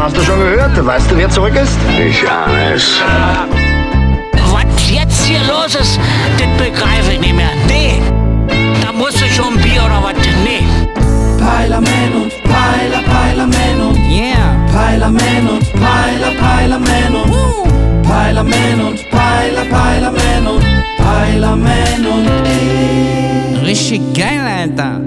Hast du schon gehört? Weißt du, wer zurück ist? Ich ahne es. Was jetzt hier los ist, das begreife ich nicht mehr. Nee, da musst du schon ein Bier oder was? Nee. Peilerman und Peiler, Peilerman und Yeah. Peilerman und Peiler, Peilerman und Peilerman und Peiler, Peilerman und Peilerman und ich. Richtig geil, Alter.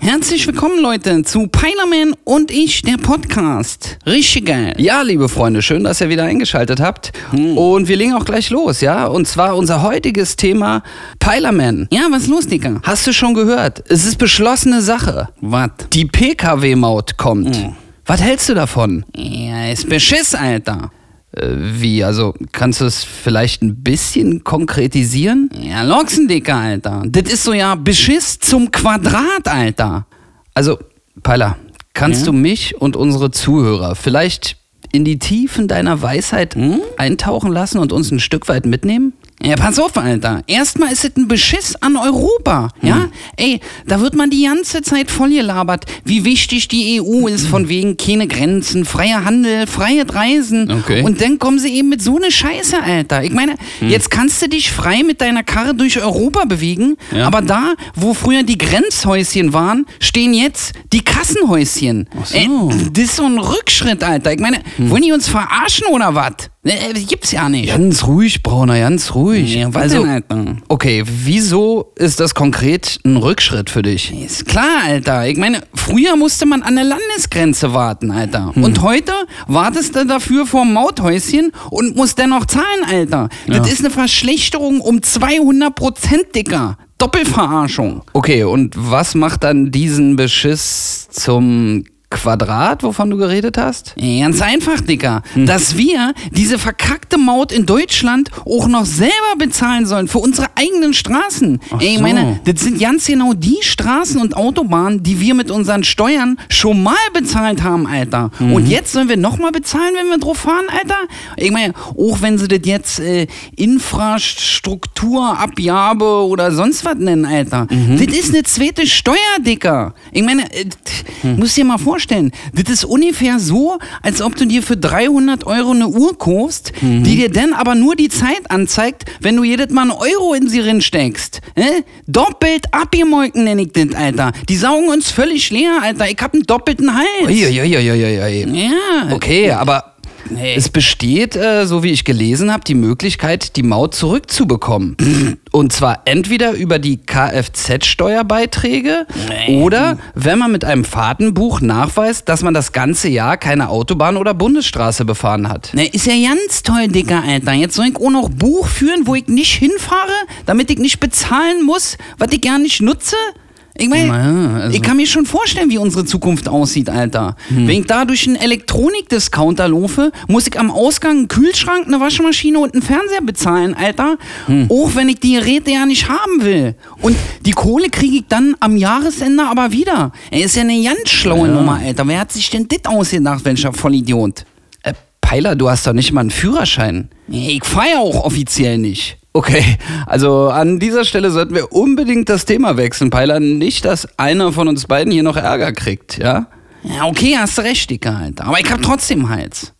Herzlich willkommen, Leute, zu Peilerman und ich, der Podcast. Richtig geil. Ja, liebe Freunde, schön, dass ihr wieder eingeschaltet habt. Und wir legen auch gleich los, ja? Und zwar unser heutiges Thema Peilerman. Ja, was ist los, Dicker? Hast du schon gehört? Es ist beschlossene Sache. Was? Die Pkw-Maut kommt. Was hältst du davon? Ja, ist Beschiss, Alter. Äh, wie, also kannst du es vielleicht ein bisschen konkretisieren? Ja, Loxen, Dicker, Alter. Das ist so ja Beschiss zum Quadrat, Alter. Also, Peiler, kannst Ja? du mich und unsere Zuhörer vielleicht in die Tiefen deiner Weisheit eintauchen lassen und uns ein Stück weit mitnehmen? Ja, pass auf, Alter. Erstmal ist es ein Beschiss an Europa, ja? Ey, da wird man die ganze Zeit vollgelabert, wie wichtig die EU ist, von wegen keine Grenzen, freier Handel, freie Reisen. Okay. Und dann kommen sie eben mit so eine Scheiße, Alter. Ich meine, jetzt kannst du dich frei mit deiner Karre durch Europa bewegen, Ja. aber da, wo früher die Grenzhäuschen waren, stehen jetzt die Kassenhäuschen. Ach so. Ey, das ist so ein Rückschritt, Alter. Ich meine, wollen die uns verarschen oder was? Äh, das gibt's ja nicht. Ganz ruhig, Brauner, ganz ruhig. Ja, was also, denn, Alter? okay, wieso ist das konkret ein Rückschritt für dich? Ist klar, Alter. Ich meine, früher musste man an der Landesgrenze warten, Alter. Hm. Und heute wartest du dafür vorm Mauthäuschen und musst dennoch zahlen, Alter. Das ist eine Verschlechterung um 200 Prozent, Dicker. Doppelverarschung. Okay, und was macht dann diesen Beschiss zum Quadrat, wovon du geredet hast? Ganz einfach, Dicker. Hm. Dass wir diese verkackte Maut in Deutschland auch noch selber bezahlen sollen für unsere eigenen Straßen. Ach Ey, ich so. meine, das sind ganz genau die Straßen und Autobahnen, die wir mit unseren Steuern schon mal bezahlt haben, Alter. Mhm. Und jetzt sollen wir nochmal bezahlen, wenn wir drauf fahren, Alter? Ich meine, auch wenn sie das jetzt äh, Infrastrukturabgabe oder sonst was nennen, Alter. Mhm. Das ist eine zweite Steuer, Dicker. Ich meine, äh, Hm. musst dir mal vorstellen, das ist ungefähr so, als ob du dir für 300 Euro eine Uhr kaufst, Mhm. die dir dann aber nur die Zeit anzeigt, wenn du jedes Mal einen Euro in sie reinsteckst. Äh? Doppelt abgemolken nenne ich das, Alter. Die saugen uns völlig leer, Alter. Ich hab einen doppelten Hals. Uiuiuiui. Ja. Okay, aber Nee. es besteht, äh, so wie ich gelesen habe, die Möglichkeit, die Maut zurückzubekommen. Und zwar entweder über die Kfz-Steuerbeiträge oder wenn man mit einem Fahrtenbuch nachweist, dass man das ganze Jahr keine Autobahn oder Bundesstraße befahren hat. Ne, ist ja ganz toll, Dicker, Alter. Jetzt soll ich auch noch Buch führen, wo ich nicht hinfahre, damit ich nicht bezahlen muss, was ich gar nicht nutze? Ich meine, Naja, also- ich kann mir schon vorstellen, wie unsere Zukunft aussieht, Alter. Hm. Wenn ich da durch einen Elektronikdiscounter laufe, muss ich am Ausgang einen Kühlschrank, eine Waschmaschine und einen Fernseher bezahlen, Alter. Hm. Auch wenn ich die Geräte ja nicht haben will. Und die Kohle kriege ich dann am Jahresende aber wieder. Er ist ja eine ganz schlaue Nummer, Alter. Wer hat sich denn das ausgedacht, welcher Vollidiot? Äh, Peiler, du hast doch nicht mal einen Führerschein. Ich feier auch offiziell nicht. Okay, also an dieser Stelle sollten wir unbedingt das Thema wechseln, Peiler. Nicht, dass einer von uns beiden hier noch Ärger kriegt, ja? Ja, okay, hast recht, Dicker, Alter. Aber ich hab trotzdem Hals.